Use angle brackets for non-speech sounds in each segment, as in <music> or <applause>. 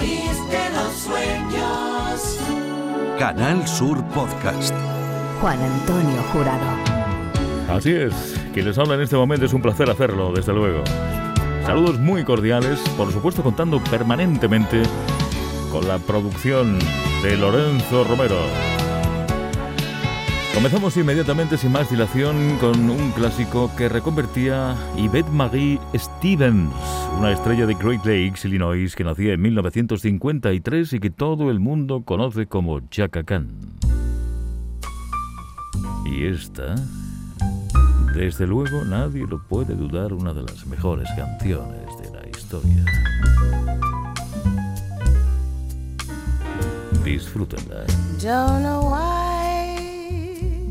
país de los sueños. Canal Sur Podcast. Juan Antonio Jurado. Así es, quien les habla en este momento es un placer hacerlo, desde luego. Saludos muy cordiales, por supuesto contando permanentemente con la producción de Lorenzo Romero. Comenzamos inmediatamente sin más dilación con un clásico que reconvertía Yvette Marie Stevens, una estrella de Great Lakes, Illinois, que nacía en 1953 y que todo el mundo conoce como Chaka Khan. Y esta, desde luego nadie lo puede dudar, una de las mejores canciones de la historia. Disfrútenla. Don't know why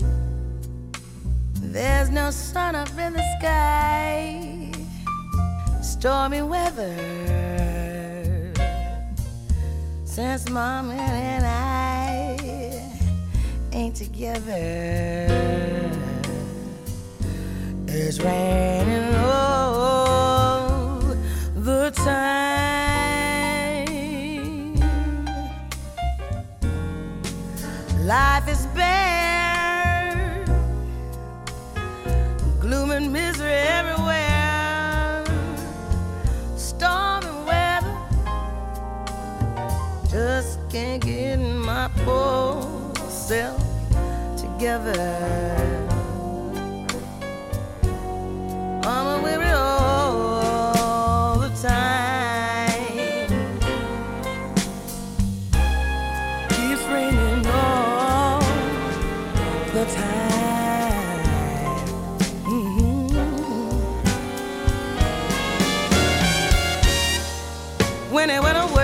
there's no sun up in the sky. Stormy weather since mom and I ain't together. It's raining all the time. Life is bare, gloom and misery everywhere. Can't get my poor self together. I'm weary all the time. Keeps raining all the time. Mhm. When it went away,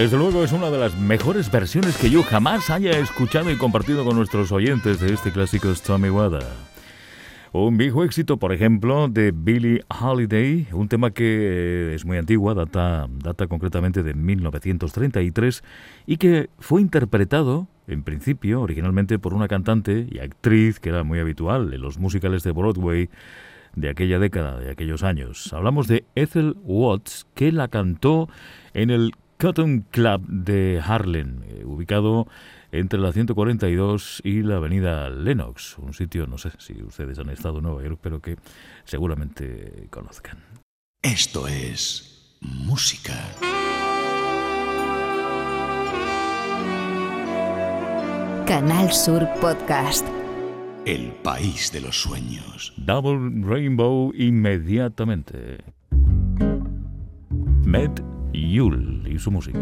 Desde luego es una de las mejores versiones que yo jamás haya escuchado y compartido con nuestros oyentes de este clásico Stormy Weather. Un viejo éxito, por ejemplo, de Billie Holiday, un tema que eh, es muy antiguo, data, data concretamente de 1933 y que fue interpretado, en principio, originalmente por una cantante y actriz que era muy habitual en los musicales de Broadway de aquella década, de aquellos años. Hablamos de Ethel Watts, que la cantó en el Cotton Club de Harlem, eh, ubicado entre la 142 y la avenida Lenox, un sitio, no sé si ustedes han estado en Nueva York, pero que seguramente conozcan. Esto es música. Canal Sur Podcast. El país de los sueños. Double Rainbow inmediatamente. Met Yul y su música.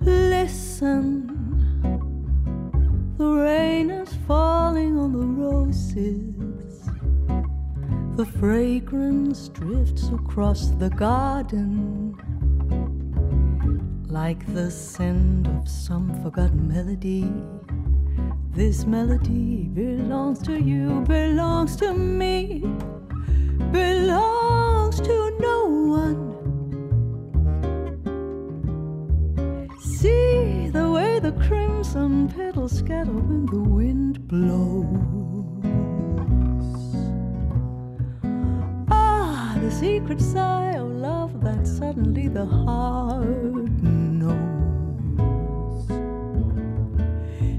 Listen, the rain is falling on the roses. The fragrance drifts across the garden like the scent of some forgotten melody. This melody belongs to you, belongs to me, belongs to no one. See the way the crimson petals scatter when the wind blows. Secret sigh of love that suddenly the heart knows.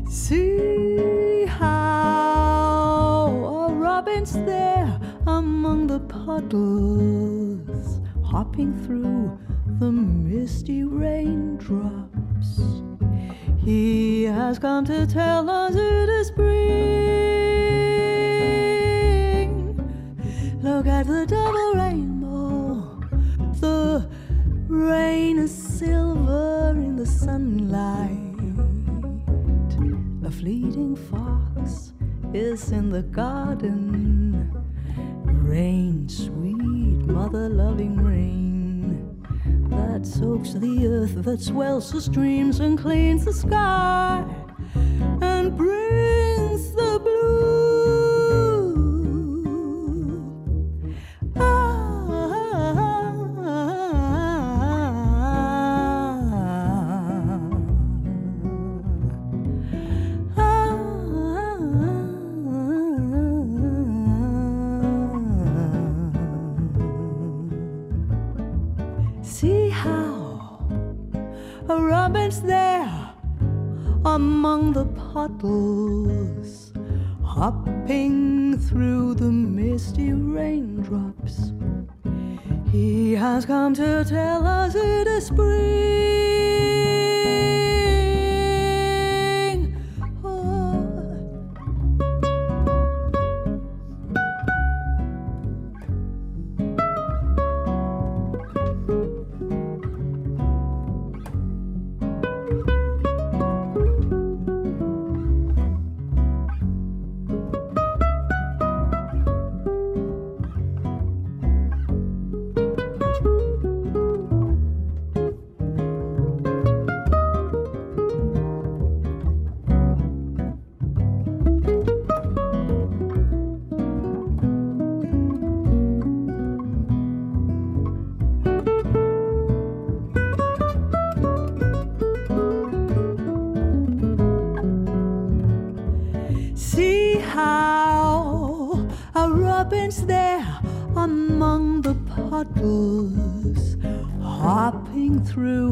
See how a robin's there among the puddles, hopping through the misty raindrops. He has come to tell us it is spring. Look at the double rainbow. Rain is silver in the sunlight. A fleeting fox is in the garden. Rain, sweet mother loving rain that soaks the earth, that swells the streams and cleans the sky hopping through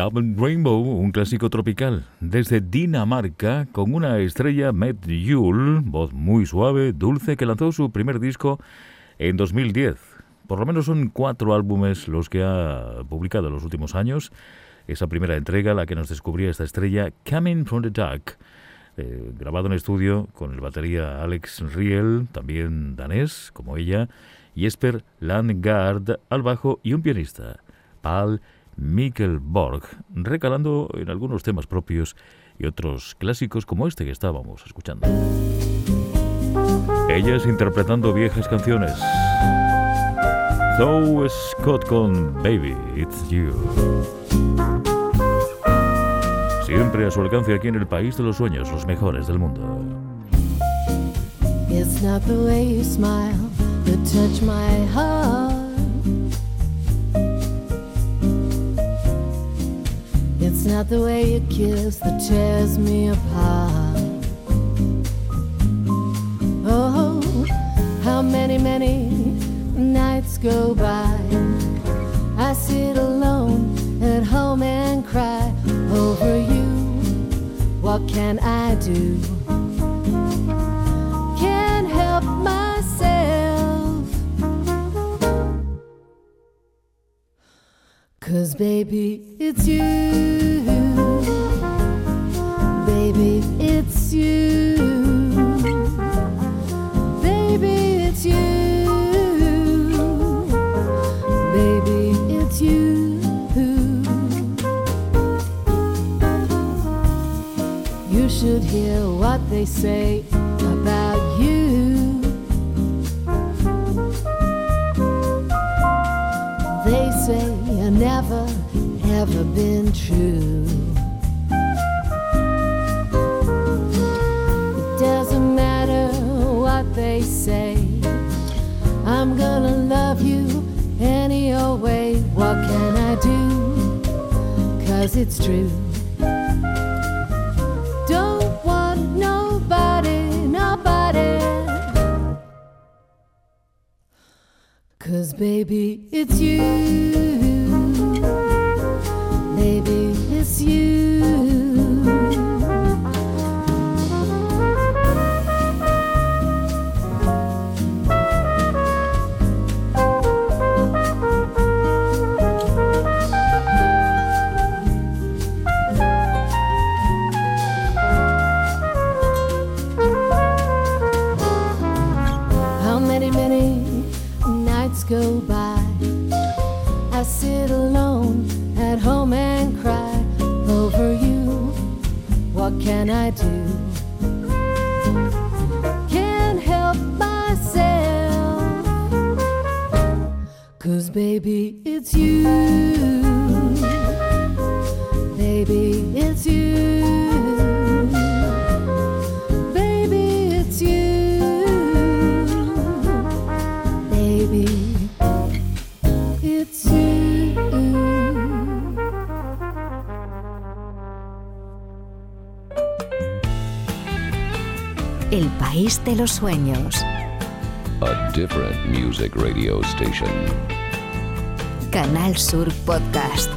Double Rainbow, un clásico tropical, desde Dinamarca, con una estrella Matt Yule, voz muy suave, dulce, que lanzó su primer disco en 2010. Por lo menos son cuatro álbumes los que ha publicado en los últimos años. Esa primera entrega, la que nos descubría esta estrella, Coming from the Dark, eh, grabado en estudio con el batería Alex Riel, también danés, como ella, Jesper Landgaard al bajo y un pianista, Paul Mikkel Borg, recalando en algunos temas propios y otros clásicos como este que estábamos escuchando. Ellas interpretando viejas canciones. Zoe Scott con Baby, It's You. Siempre a su alcance aquí en el país de los sueños, los mejores del mundo. It's not the way you smile touch my heart. It's not the way you kiss that tears me apart. Oh, how many, many nights go by. I sit alone at home and cry over you. What can I do? Can't help myself. Cause baby, it's you. Baby, it's you. Baby, it's you. Baby, it's you. You should hear what they say never, ever been true. It doesn't matter what they say. I'm gonna love you any old way. What can I do? Cause it's true. Don't want nobody, nobody. Cause baby, it's you. Baby, it's you. I do? Can't help myself. Cause baby, it's you. Baby, De los sueños. A different music radio station. Canal Sur Podcast.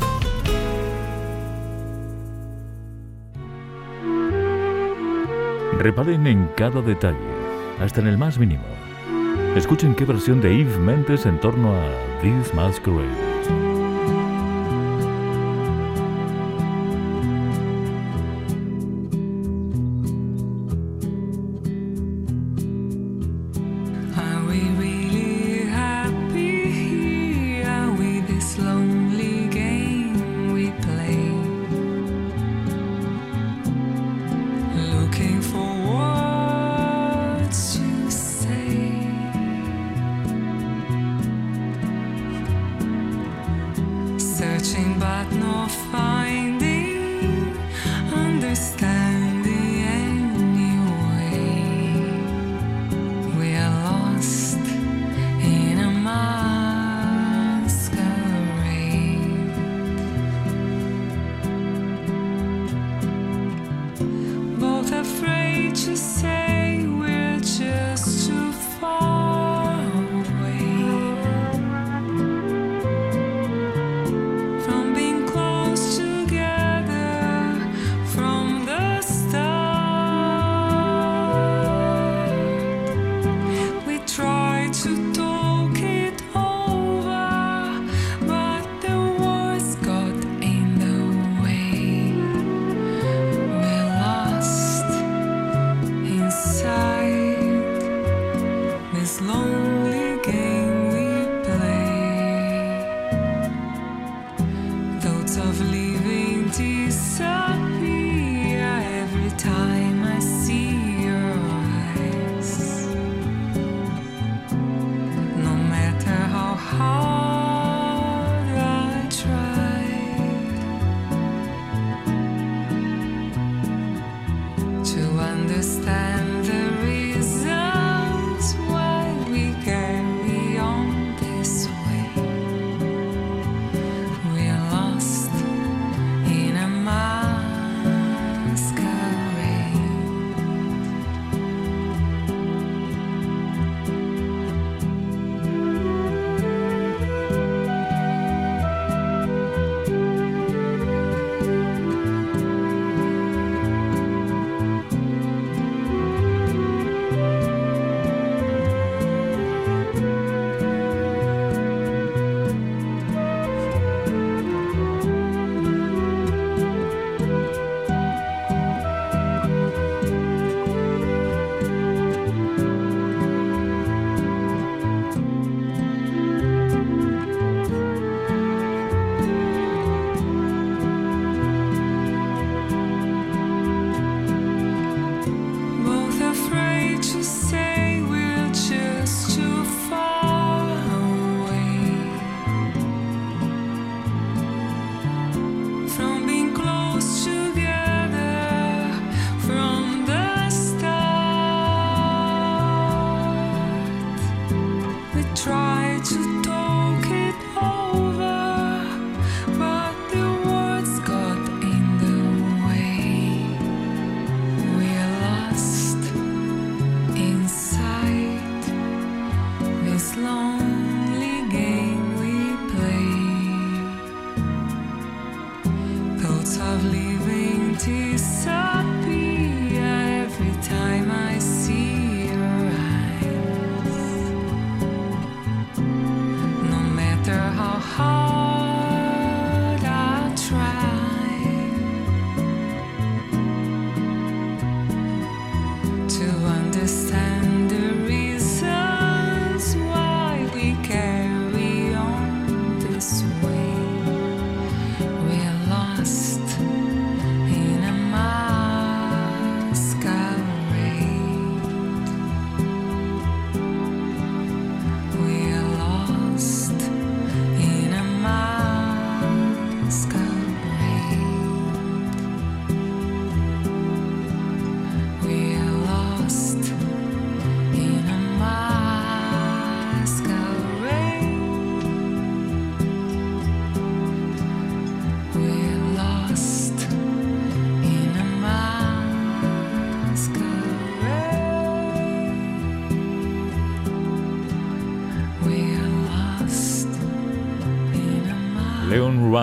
Reparen en cada detalle, hasta en el más mínimo. Escuchen qué versión de Eve Mentes en torno a This Masquerade.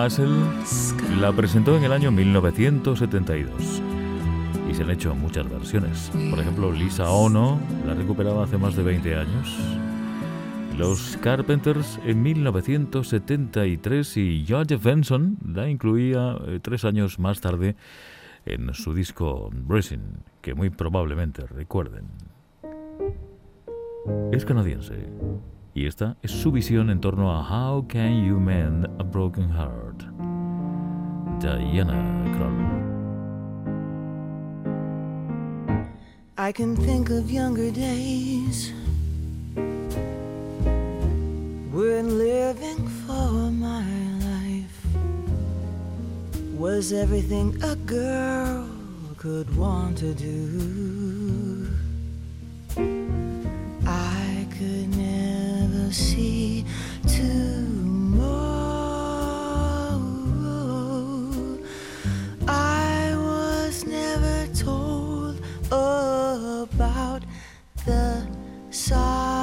Russell la presentó en el año 1972 y se han hecho muchas versiones. Por ejemplo, Lisa Ono la recuperaba hace más de 20 años. Los Carpenters en 1973 y George Benson la incluía eh, tres años más tarde en su disco Bracing, que muy probablemente recuerden. Es canadiense y esta es su visión en torno a How Can You Mend a Broken Heart. Diana Kroll. I can think of younger days when living for my life was everything a girl could want to do. I could never see tomorrow. I was never told about the sorrow.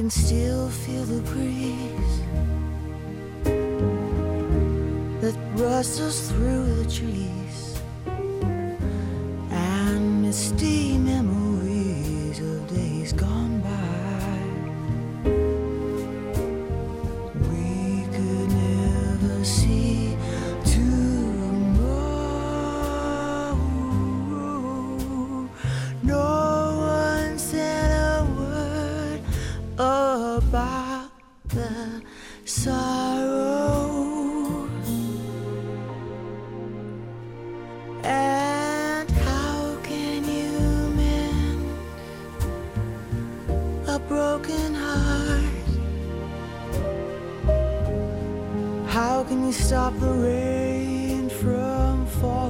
Can still feel the breeze that rustles through the trees And how can you mend a broken heart? How can you stop the rain from falling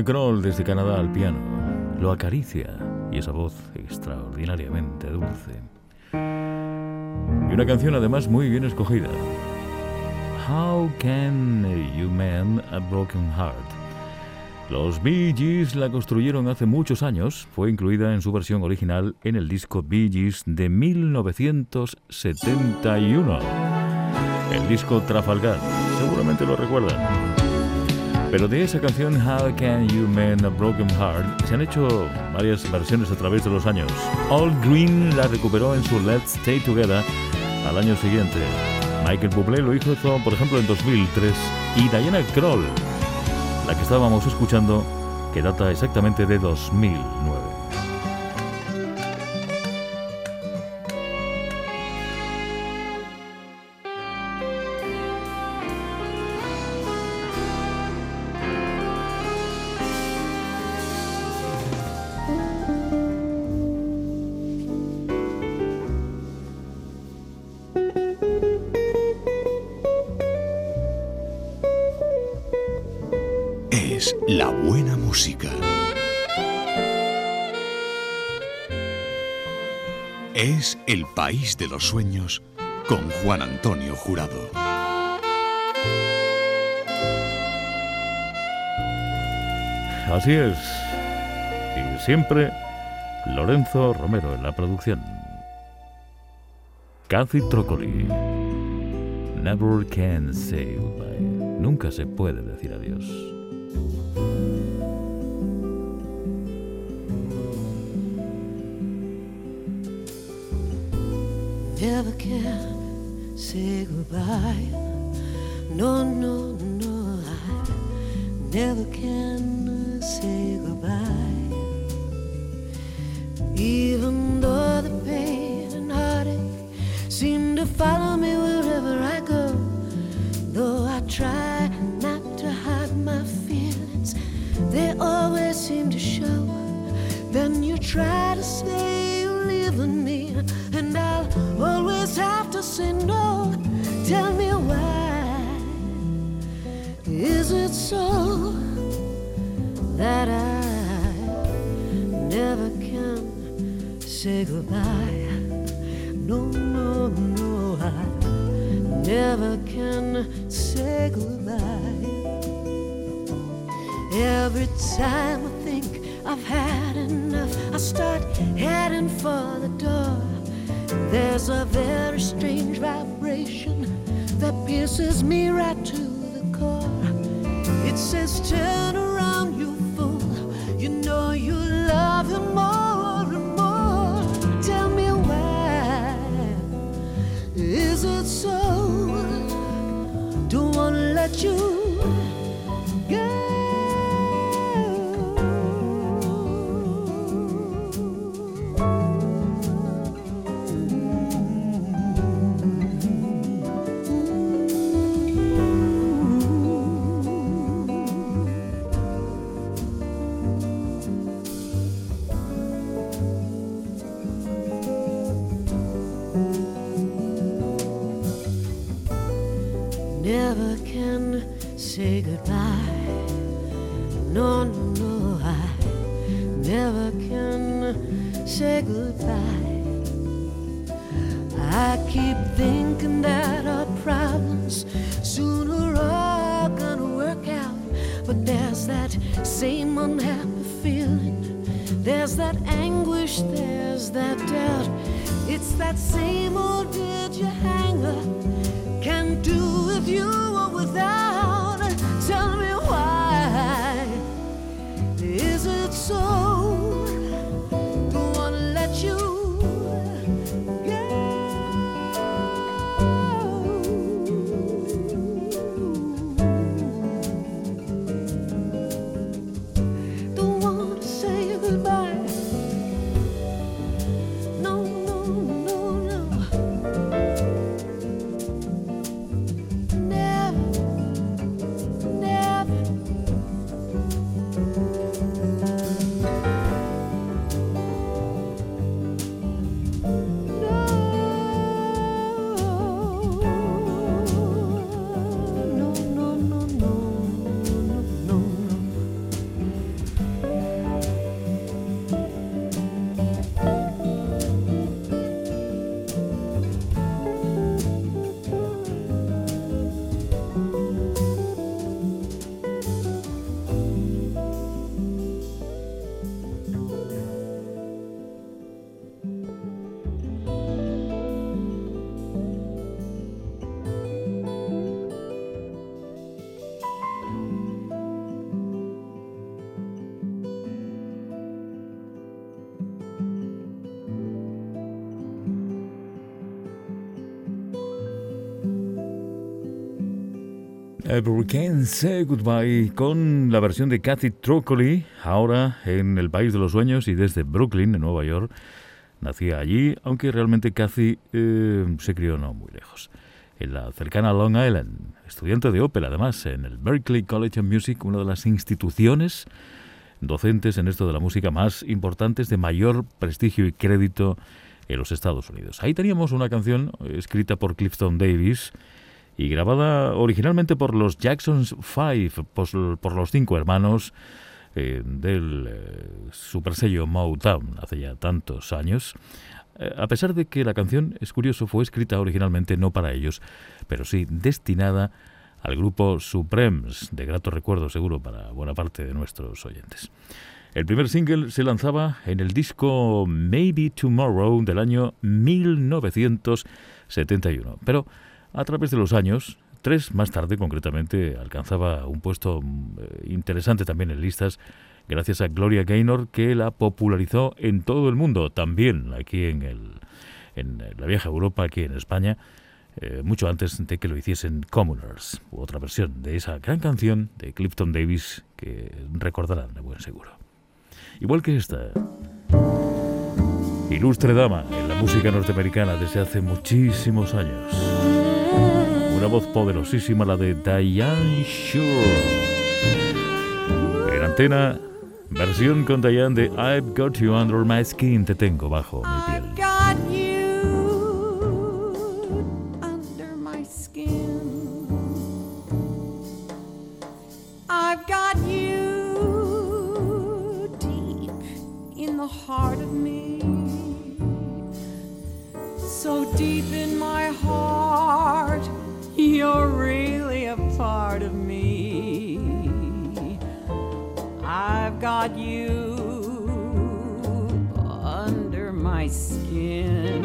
Diana Kroll desde Canadá al piano. Lo acaricia y esa voz extraordinariamente dulce. Y una canción además muy bien escogida. How Can You Mend a Broken Heart? Los Bee Gees la construyeron hace muchos años. Fue incluida en su versión original en el disco Bee Gees de 1971. El disco Trafalgar. Seguramente lo recuerdan. Pero de esa canción How Can You Mend a Broken Heart se han hecho varias versiones a través de los años. All Green la recuperó en su Let's Stay Together al año siguiente. Michael Bublé lo hizo, por ejemplo, en 2003 y Diana Kroll, la que estábamos escuchando, que data exactamente de 2009. País de los sueños con Juan Antonio Jurado. Así es. Y siempre Lorenzo Romero en la producción. Cathy Trocoli. Never can say goodbye. Nunca se puede decir adiós. Goodbye. Every time I think I've had enough, I start heading for the door. There's a very strange vibration that pierces me right to the core. It says, Turn around, you We Can't Say Goodbye con la versión de Kathy Trocoli, ahora en el País de los Sueños y desde Brooklyn, en Nueva York. Nacía allí, aunque realmente Kathy eh, se crió no muy lejos, en la cercana Long Island. Estudiante de ópera, además, en el Berklee College of Music, una de las instituciones docentes en esto de la música más importantes, de mayor prestigio y crédito en los Estados Unidos. Ahí teníamos una canción escrita por Clifton Davis, y grabada originalmente por los Jacksons Five, por, los cinco hermanos eh, del eh, supersello Motown hace ya tantos años. Eh, a pesar de que la canción, es curioso, fue escrita originalmente no para ellos, pero sí destinada al grupo Supremes, de grato recuerdo seguro para buena parte de nuestros oyentes. El primer single se lanzaba en el disco Maybe Tomorrow del año 1971, pero a través de los años, tres más tarde concretamente, alcanzaba un puesto mm, eh, interesante también en listas gracias a Gloria Gaynor que la popularizó en todo el mundo, también aquí en, el, en la vieja Europa, aquí en España, eh, mucho antes de que lo hiciesen Commoners, u otra versión de esa gran canción de Clifton Davis que recordarán de buen seguro. Igual que esta. Ilustre dama en la música norteamericana desde hace muchísimos años. Una voz poderosísima, la de Diane Shore. En antena, versión con Diane de I've Got You Under My Skin, te tengo bajo mi piel. I've got you under my skin. I've got you deep in the heart of me. So deep in my heart, you're really a part of me. I've got you under my skin.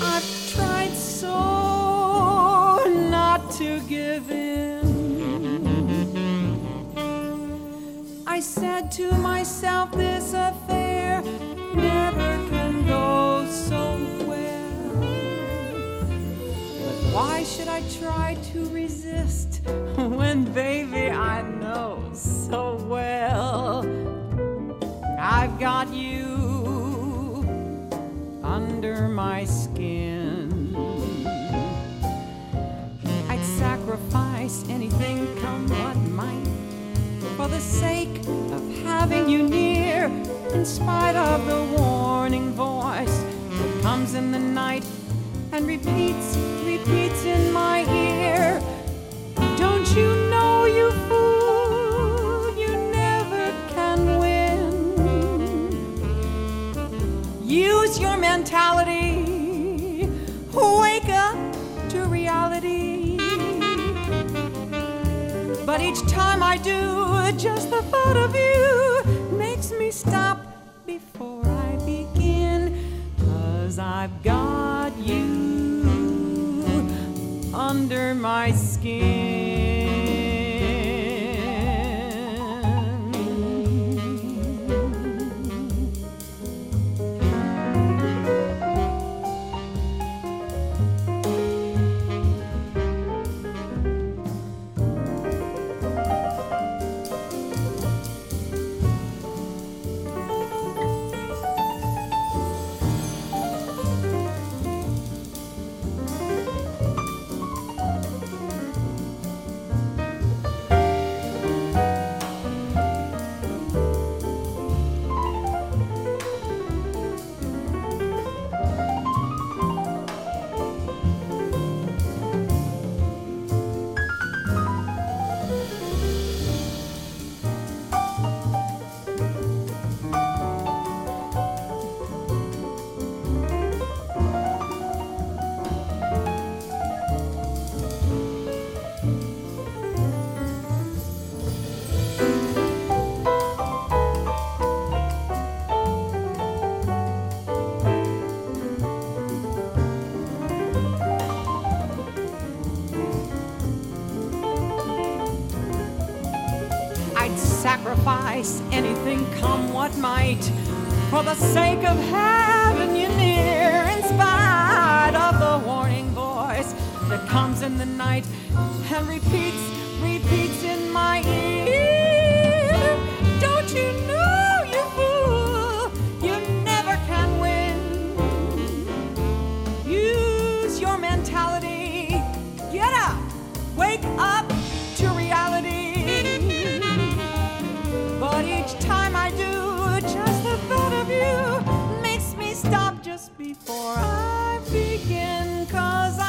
I've tried so not to give in. I said to myself, this affair never can go so why should I try to resist <laughs> when, baby, I know so well I've got you under my skin? I'd sacrifice anything, come what might for the sake of having you near, in spite of the warning voice that comes in the night and repeats, time I do, just the thought of you makes me stop before I begin. Cause I've got you under my skin. Comes in the night and repeats, repeats in my ear. Don't you know, you fool, you never can win. Use your mentality. Get up, wake up to reality. But each time I do, just the thought of you makes me stop just before I begin. Cause I've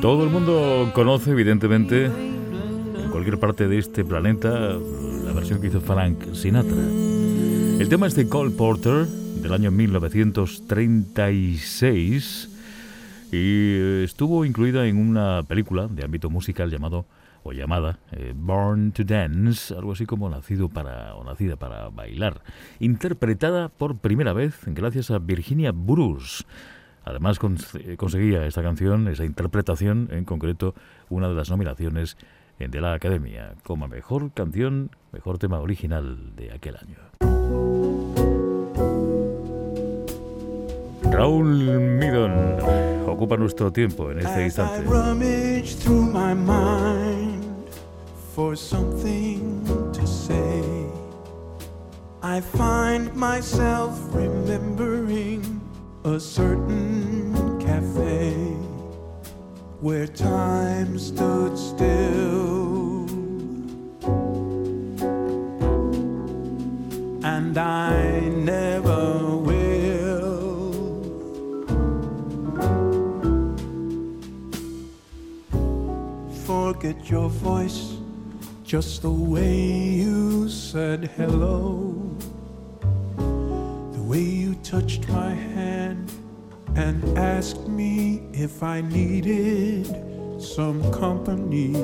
Todo el mundo conoce, evidentemente, en cualquier parte de este planeta, la versión que hizo Frank Sinatra. El tema es de Cole Porter, del año 1936, y estuvo incluida en una película de ámbito musical llamado o llamada eh, Born to Dance, algo así como nacido para o nacida para bailar, interpretada por primera vez gracias a Virginia Bruce. Además cons- conseguía esta canción, esa interpretación en concreto, una de las nominaciones de la Academia como mejor canción, mejor tema original de aquel año. Raúl Midon ocupa nuestro tiempo en este I instante. rummage through my mind for something to say, I find myself remembering a certain cafe where time stood still. And I forget your voice just the way you said hello. The way you touched my hand and asked me if I needed some company.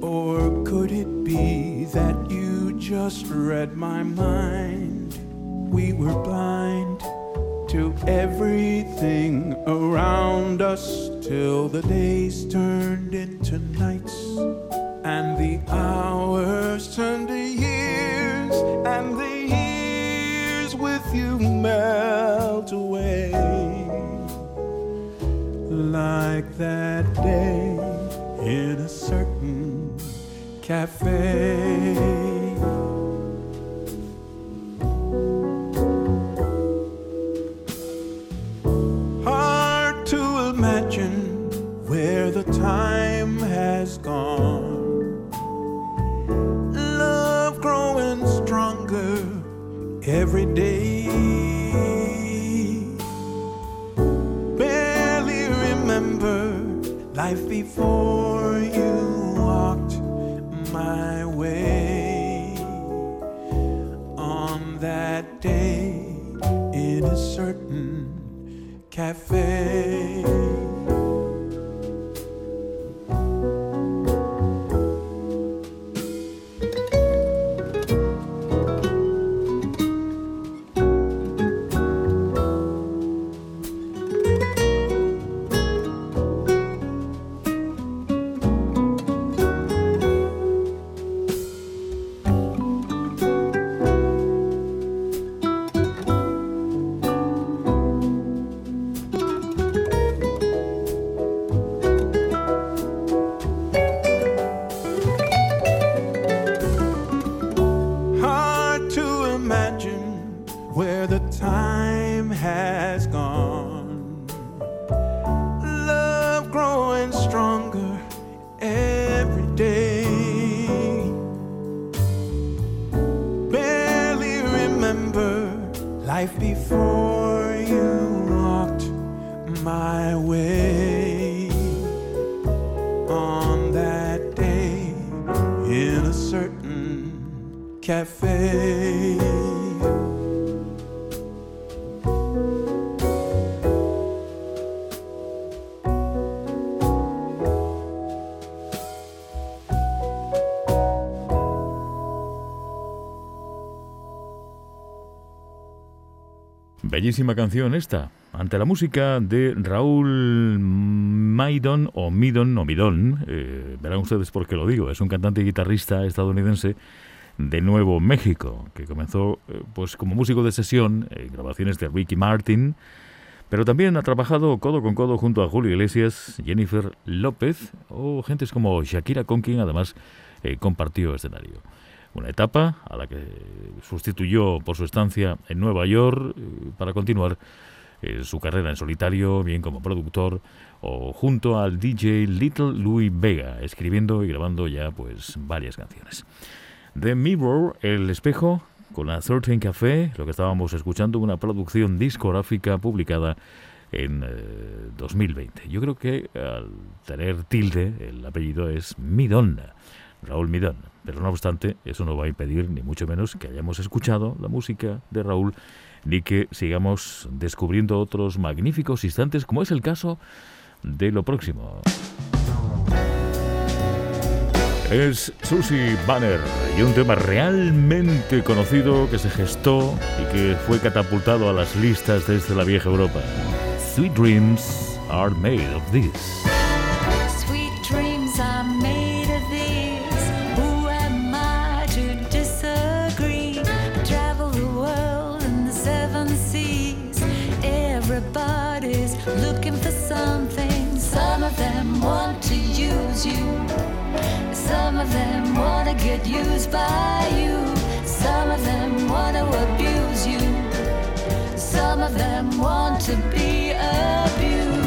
Or could it be that you just read my mind? We were blind to everything around us till the days turned into nights and the hours turned to years and the years with you melt away. Like that day in a certain cafe every day. Barely remember life before you walked my way on that day in a certain cafe. Bellísima canción esta, ante la música de Raúl Maidon o Midon o Midon, eh, verán ustedes por qué lo digo, es un cantante y guitarrista estadounidense de Nuevo México, que comenzó eh, pues como músico de sesión en grabaciones de Ricky Martin, pero también ha trabajado codo con codo junto a Julio Iglesias, Jennifer López o gentes como Shakira con quien además eh, compartió escenario una etapa a la que sustituyó por su estancia en Nueva York eh, para continuar eh, su carrera en solitario, bien como productor o junto al DJ Little Louis Vega, escribiendo y grabando ya pues varias canciones. The Mirror, El Espejo, con la Certain Café, lo que estábamos escuchando, una producción discográfica publicada en 2020. Eh, Yo creo que al tener tilde, el apellido es Midon, Raúl Midon. Pero no obstante, eso no va a impedir, ni mucho menos, que hayamos escuchado la música de Raúl, ni que sigamos descubriendo otros magníficos instantes, como es el caso de lo próximo. Es Susie Banner y un tema realmente conocido que se gestó y que fue catapultado a las listas desde la vieja Europa. Sweet dreams are made of this. Some of them want to get used by you. Some of them want to abuse you. Some of them want to be abused.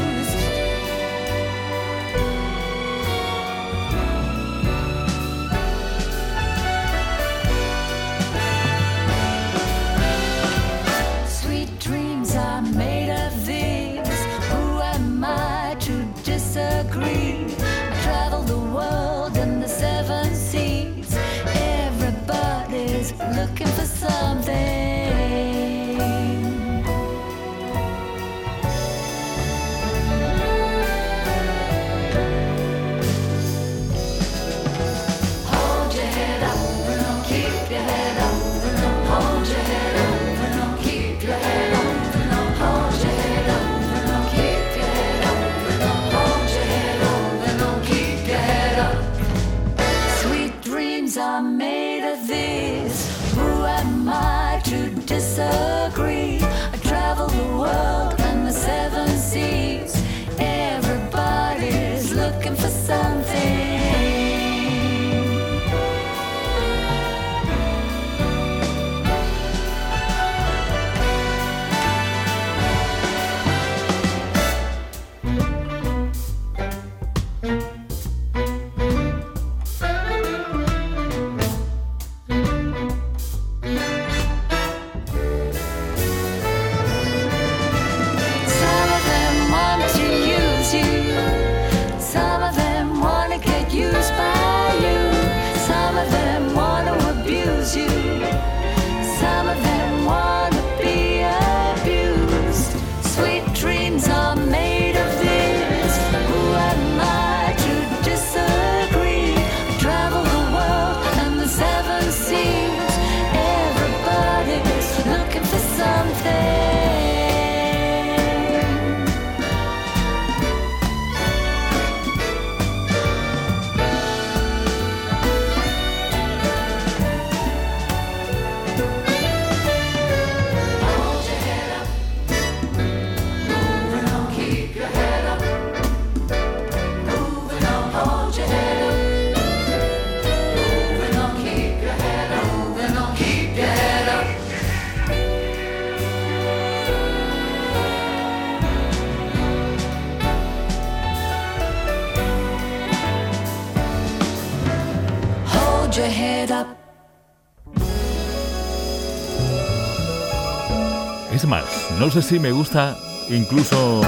Es más, no sé si me gusta incluso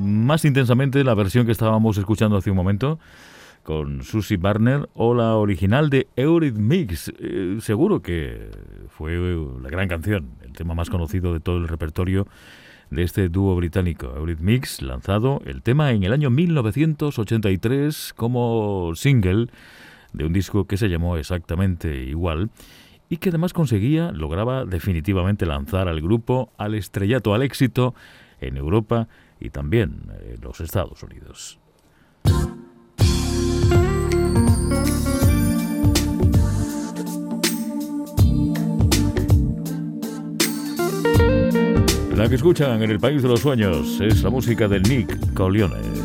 más intensamente la versión que estábamos escuchando hace un momento con Susie Barner o la original de Eurythmics. Eh, seguro que fue la gran canción, el tema más conocido de todo el repertorio de este dúo británico, Eurythmics, lanzado el tema en el año 1983 como single de un disco que se llamó exactamente igual y que además conseguía, lograba definitivamente lanzar al grupo al estrellato, al éxito en Europa y también en los Estados Unidos. La que escuchan en el País de los Sueños es la música de Nick Corleone.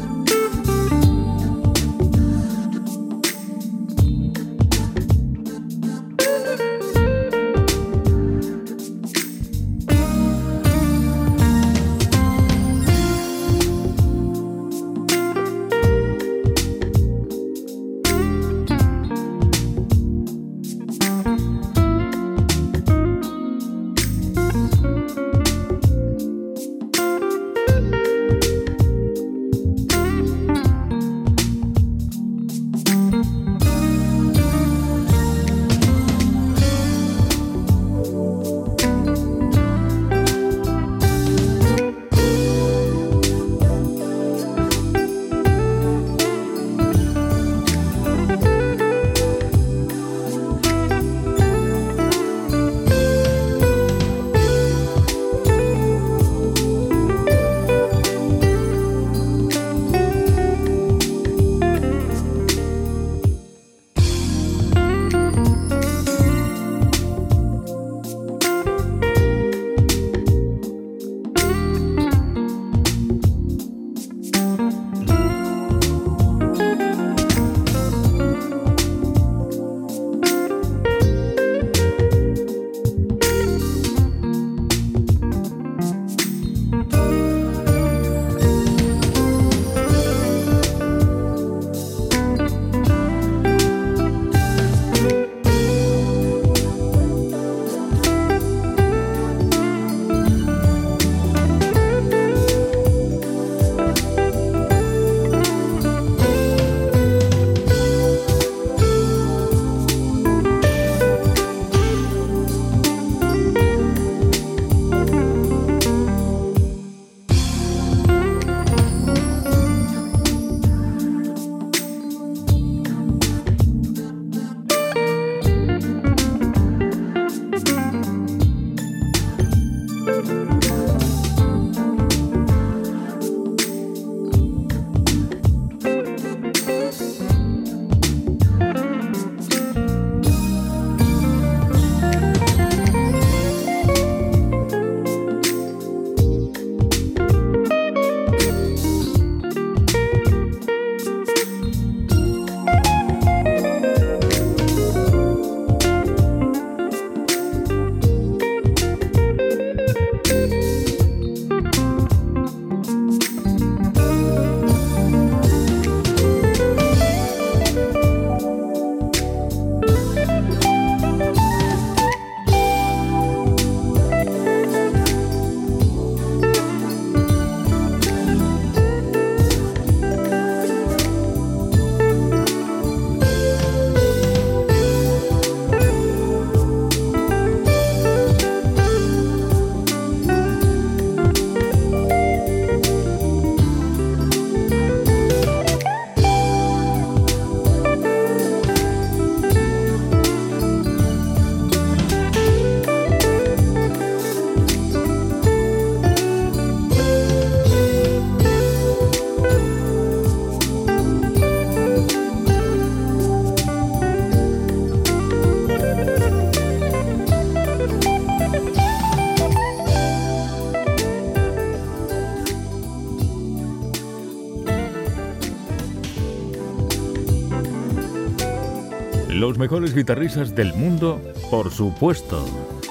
Mejores guitarristas del mundo, por supuesto.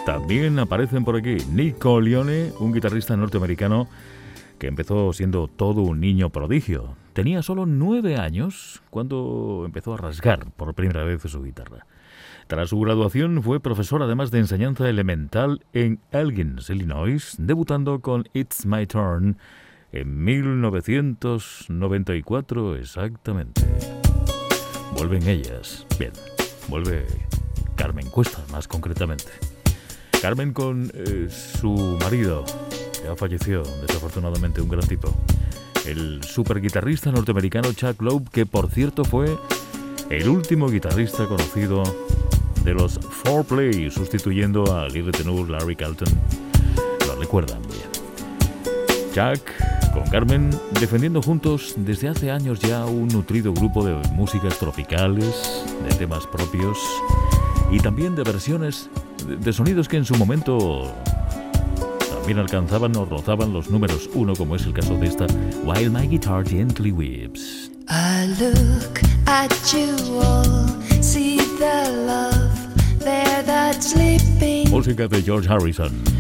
También aparecen por aquí Nico Leone, un guitarrista norteamericano que empezó siendo todo un niño prodigio. Tenía solo nueve años cuando empezó a rasgar por primera vez su guitarra. Tras su graduación fue profesor además de enseñanza elemental en Elgins, Illinois, debutando con It's My Turn en 1994 exactamente. Vuelven ellas. Bien, vuelve Carmen Cuesta más concretamente. Carmen con eh, su marido, ya falleció desafortunadamente, un gran tipo. El super guitarrista norteamericano Chuck Loeb, que por cierto fue el último guitarrista conocido de los Four Play, sustituyendo a Little Tenor Larry Carlton. Lo recuerdan bien. Jack con Carmen defendiendo juntos desde hace años ya un nutrido grupo de músicas tropicales, de temas propios y también de versiones de sonidos que en su momento también alcanzaban o rozaban los números uno, como es el caso de esta While My Guitar Gently Weeps. I look at you all, see the love there that's sleeping. Música de George Harrison.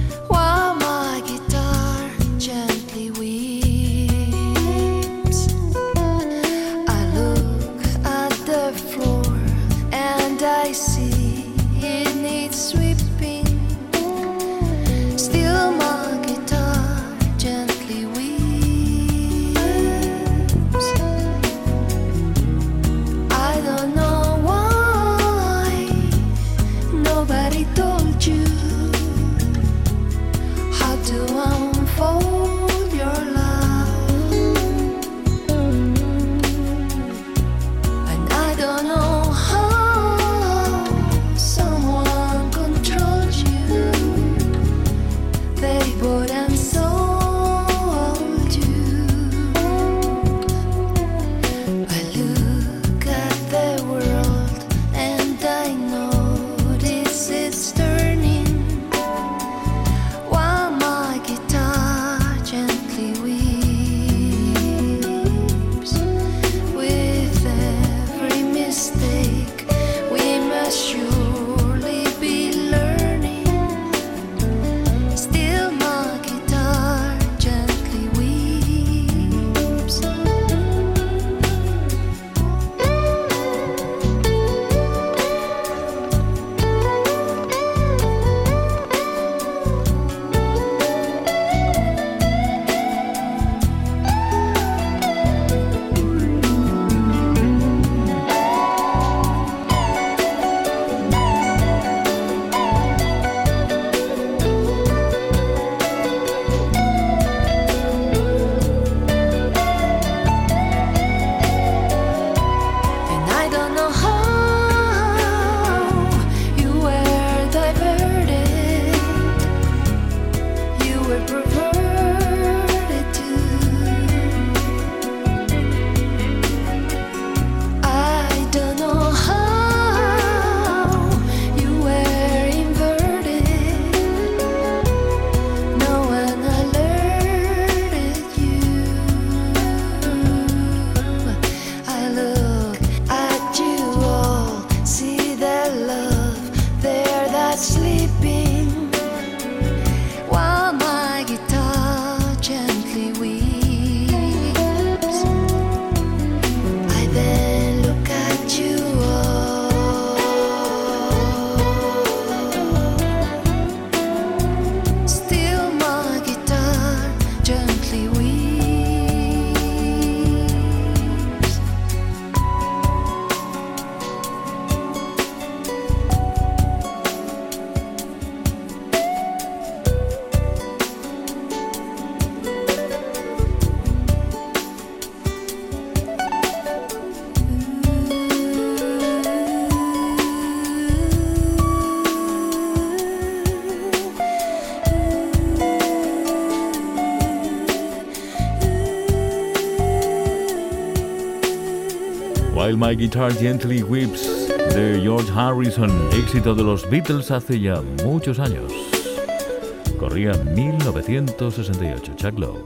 My Guitar Gently Weeps de George Harrison, éxito de los Beatles hace ya muchos años. Corría 1968, Chuck Lowe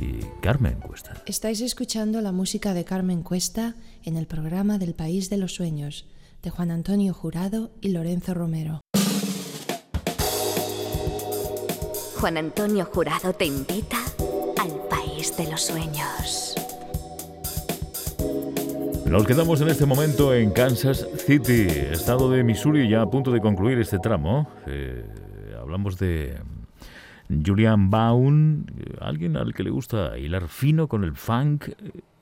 y Carmen Cuesta. Estáis escuchando la música de Carmen Cuesta en el programa del País de los Sueños, de Juan Antonio Jurado y Lorenzo Romero. Juan Antonio Jurado te invita al País de los Sueños. Nos quedamos en este momento en Kansas City, estado de Missouri, ya a punto de concluir este tramo. Eh, hablamos de Julian Baum, alguien al que le gusta hilar fino con el funk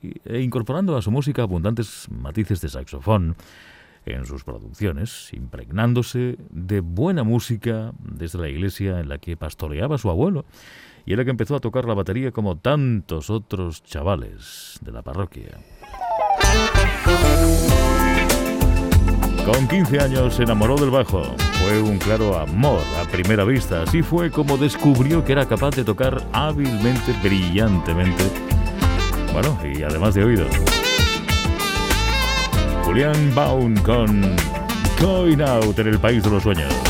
eh, e incorporando a su música abundantes matices de saxofón en sus producciones, impregnándose de buena música desde la iglesia en la que pastoreaba su abuelo y en la que empezó a tocar la batería como tantos otros chavales de la parroquia. Con 15 años se enamoró del bajo. Fue un claro amor a primera vista. Así fue como descubrió que era capaz de tocar hábilmente, brillantemente. Bueno, y además de oído. Julián Baum con Going Out en el País de los Sueños.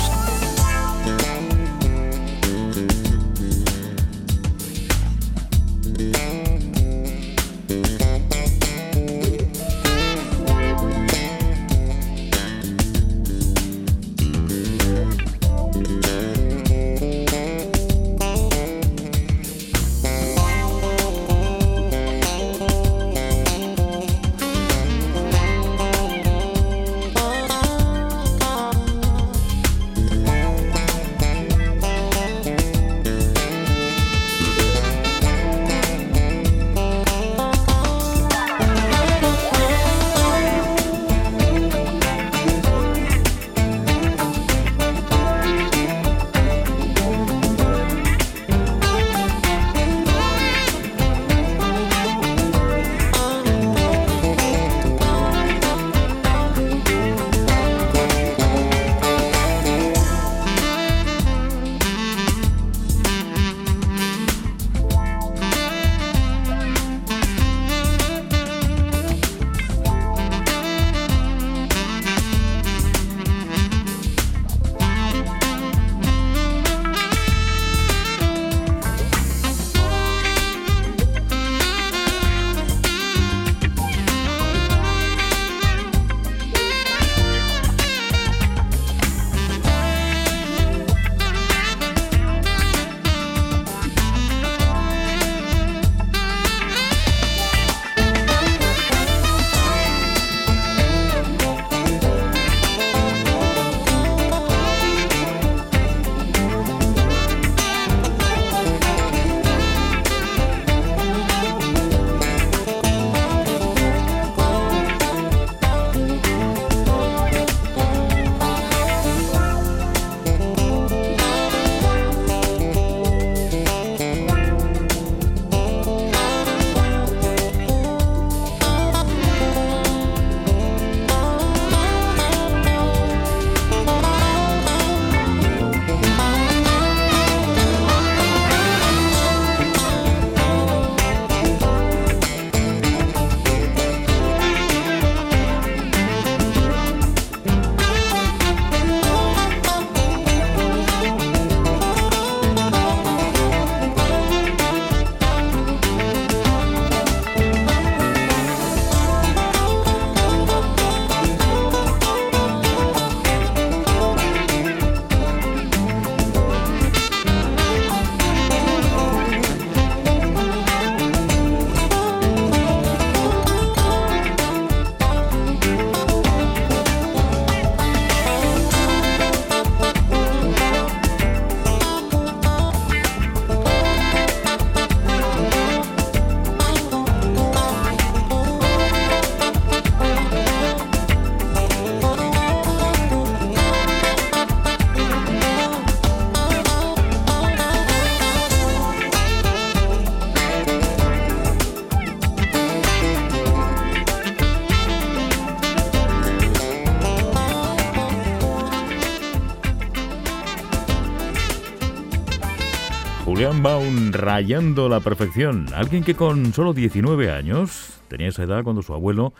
Rayando la perfección. Alguien que con solo 19 años, tenía esa edad cuando su abuelo,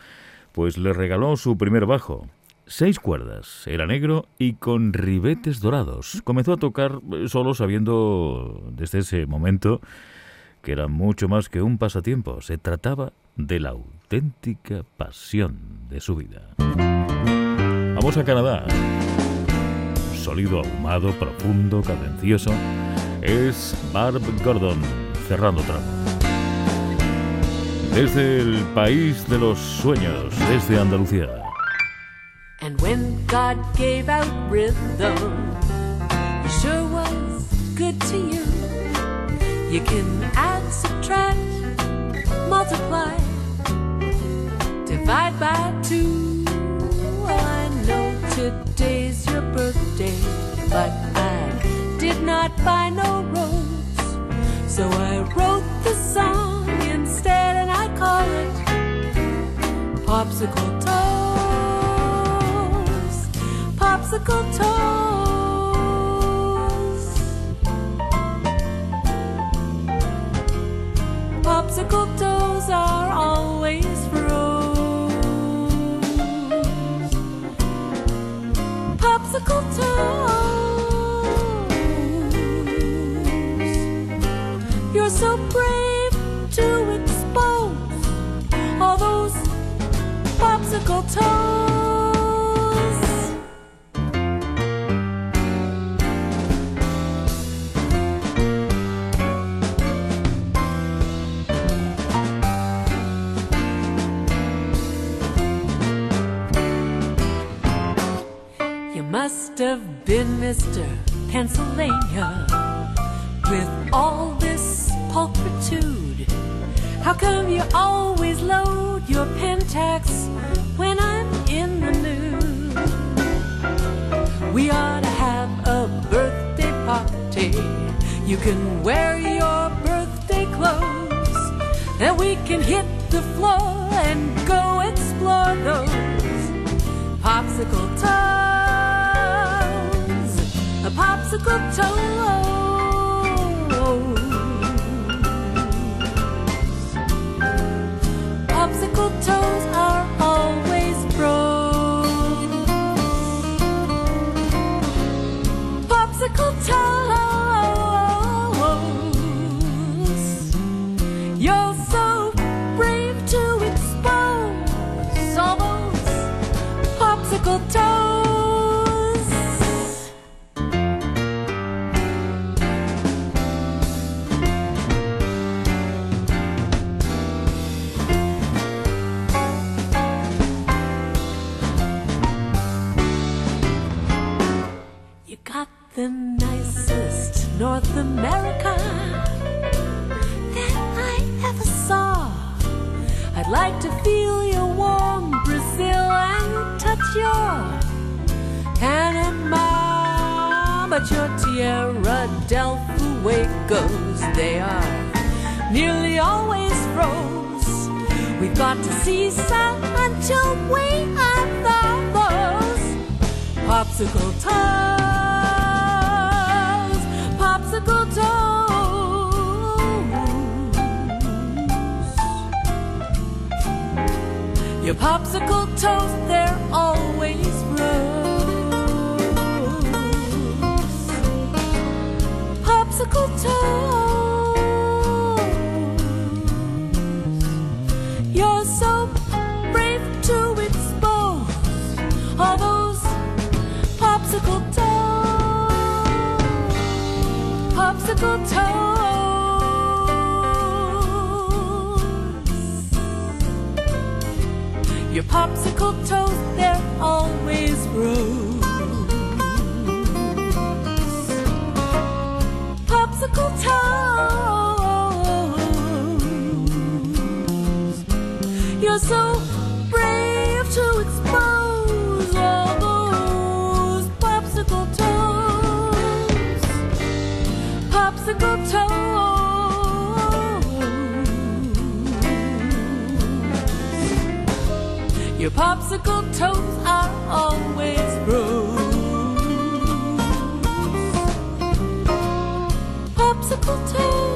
pues le regaló su primer bajo. Seis cuerdas, era negro y con ribetes dorados. Comenzó a tocar eh, solo sabiendo desde ese momento que era mucho más que un pasatiempo. Se trataba de la auténtica pasión de su vida. Vamos a Canadá. Sólido ahumado, profundo, cadencioso es Barb Gordon, cerrando tramo. desde el país de los sueños, desde Andalucía. And when God gave out rhythm, He sure was good to you. You can add, subtract, multiply, divide by two. Well, I know today's your birthday, but I did not buy no rose. So I wrote the song instead, and I call it Popsicle Toes. Popsicle Toes. Popsicle toes are always froze. Popsicle toes. You're so brave to expose all those popsicle toes. You must have been Mr. Pennsylvania nearly always froze. We've got to seaside until we have those popsicle toes, popsicle toes. Your popsicle toes, they're always froze. Popsicle toes. Popsicle toes. Your popsicle toes, they're always froze. Popsicle toes. You're so Toes. Your popsicle toes are always froze. Popsicle toes.